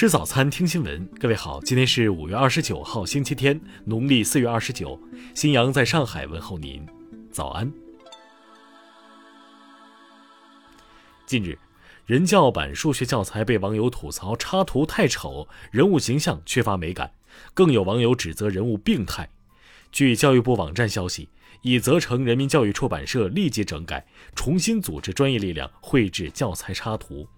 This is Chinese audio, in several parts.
吃早餐，听新闻。各位好，今天是五月二十九号，星期天，农历四月二十九。新阳在上海问候您，早安。近日，人教版数学教材被网友吐槽插图太丑，人物形象缺乏美感，更有网友指责人物病态。据教育部网站消息，已责成人民教育出版社立即整改，重新组织专业力量绘制教材插图。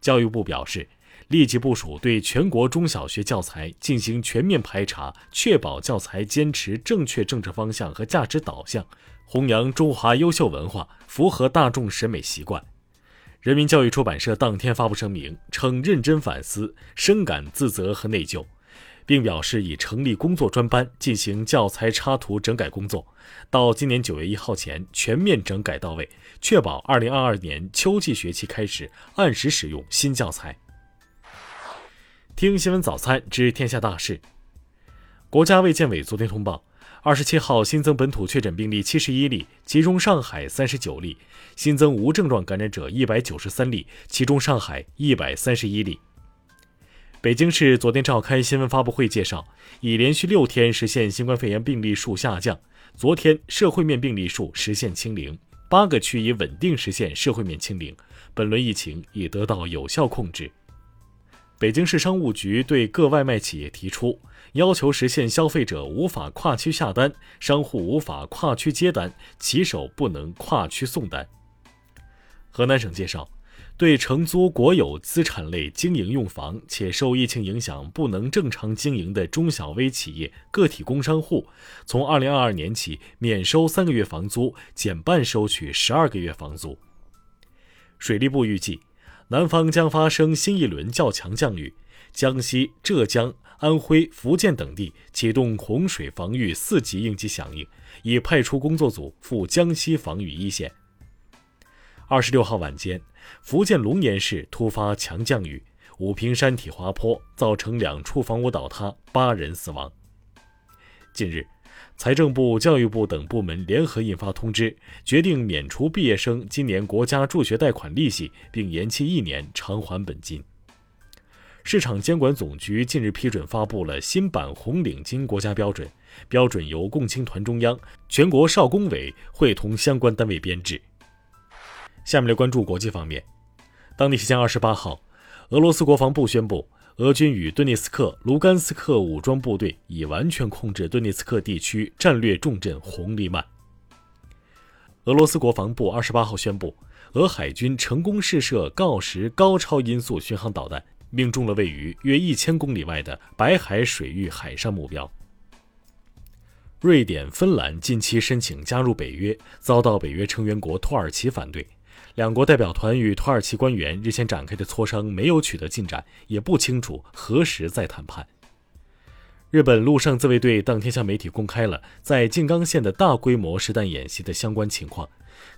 教育部表示。立即部署对全国中小学教材进行全面排查，确保教材坚持正确政治方向和价值导向，弘扬中华优秀文化，符合大众审美习惯。人民教育出版社当天发布声明称，认真反思，深感自责和内疚，并表示已成立工作专班进行教材插图整改工作，到今年九月一号前全面整改到位，确保二零二二年秋季学期开始按时使用新教材。听新闻早餐知天下大事。国家卫健委昨天通报，二十七号新增本土确诊病例七十一例，其中上海三十九例，新增无症状感染者一百九十三例，其中上海一百三十一例。北京市昨天召开新闻发布会介绍，已连续六天实现新冠肺炎病例数下降，昨天社会面病例数实现清零，八个区已稳定实现社会面清零，本轮疫情已得到有效控制。北京市商务局对各外卖企业提出要求，实现消费者无法跨区下单，商户无法跨区接单，骑手不能跨区送单。河南省介绍，对承租国有资产类经营用房且受疫情影响不能正常经营的中小微企业、个体工商户，从二零二二年起免收三个月房租，减半收取十二个月房租。水利部预计。南方将发生新一轮较强降雨，江西、浙江、安徽、福建等地启动洪水防御四级应急响应，已派出工作组赴江西防御一线。二十六号晚间，福建龙岩市突发强降雨，武平山体滑坡，造成两处房屋倒塌，八人死亡。近日。财政部、教育部等部门联合印发通知，决定免除毕业生今年国家助学贷款利息，并延期一年偿还本金。市场监管总局近日批准发布了新版红领巾国家标准，标准由共青团中央、全国少工委会同相关单位编制。下面来关注国际方面，当地时间二十八号，俄罗斯国防部宣布。俄军与顿涅茨克、卢甘斯克武装部队已完全控制顿涅茨克地区战略重镇红利曼。俄罗斯国防部二十八号宣布，俄海军成功试射锆石高超音速巡航导弹，命中了位于约一千公里外的白海水域海上目标。瑞典、芬兰近期申请加入北约，遭到北约成员国土耳其反对。两国代表团与土耳其官员日前展开的磋商没有取得进展，也不清楚何时再谈判。日本陆上自卫队当天向媒体公开了在静冈县的大规模实弹演习的相关情况。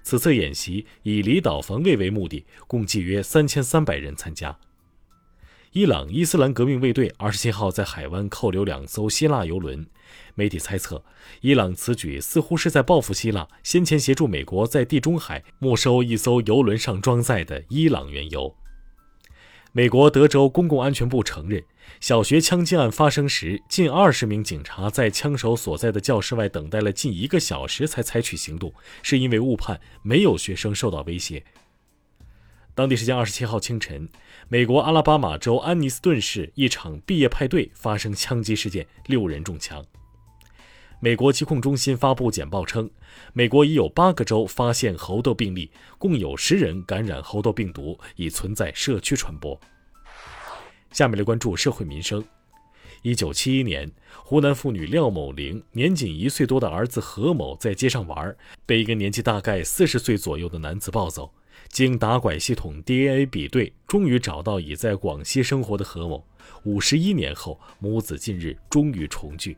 此次演习以离岛防卫为目的，共计约三千三百人参加。伊朗伊斯兰革命卫队二十七号在海湾扣留两艘希腊油轮，媒体猜测，伊朗此举似乎是在报复希腊先前协助美国在地中海没收一艘油轮上装载的伊朗原油。美国德州公共安全部承认，小学枪击案发生时，近二十名警察在枪手所在的教室外等待了近一个小时才采取行动，是因为误判没有学生受到威胁。当地时间二十七号清晨，美国阿拉巴马州安尼斯顿市一场毕业派对发生枪击事件，六人中枪。美国疾控中心发布简报称，美国已有八个州发现猴痘病例，共有十人感染猴痘病毒，已存在社区传播。下面来关注社会民生。一九七一年，湖南妇女廖某玲年仅一岁多的儿子何某在街上玩，被一个年纪大概四十岁左右的男子抱走。经打拐系统 DNA 比对，终于找到已在广西生活的何某。五十一年后，母子近日终于重聚。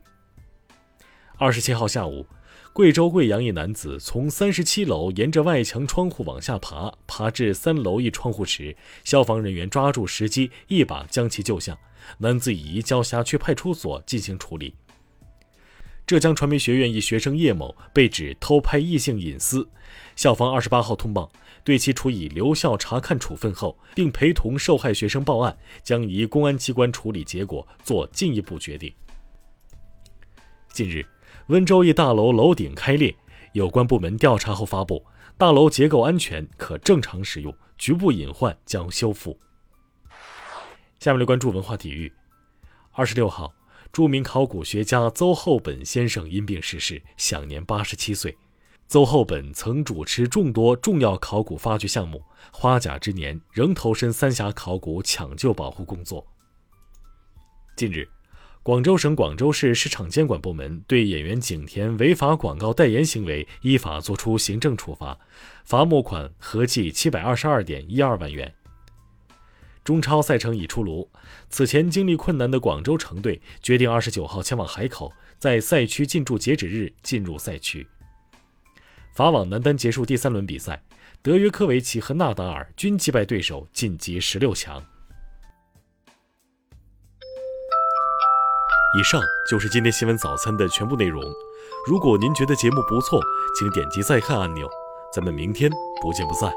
二十七号下午，贵州贵阳一男子从三十七楼沿着外墙窗户往下爬，爬至三楼一窗户时，消防人员抓住时机，一把将其救下。男子已移交辖区派出所进行处理。浙江传媒学院一学生叶某被指偷拍异性隐私，校方二十八号通报，对其处以留校察看处分后，并陪同受害学生报案，将移公安机关处理结果做进一步决定。近日，温州一大楼楼顶开裂，有关部门调查后发布，大楼结构安全，可正常使用，局部隐患将修复。下面来关注文化体育。二十六号。著名考古学家邹厚本先生因病逝世，享年八十七岁。邹厚本曾主持众多重要考古发掘项目，花甲之年仍投身三峡考古抢救保护工作。近日，广州省广州市市场监管部门对演员景甜违法广告代言行为依法作出行政处罚，罚没款合计七百二十二点一二万元。中超赛程已出炉，此前经历困难的广州城队决定二十九号前往海口，在赛区进驻截止日进入赛区。法网男单结束第三轮比赛，德约科维奇和纳达尔均击败对手晋级十六强。以上就是今天新闻早餐的全部内容。如果您觉得节目不错，请点击再看按钮。咱们明天不见不散。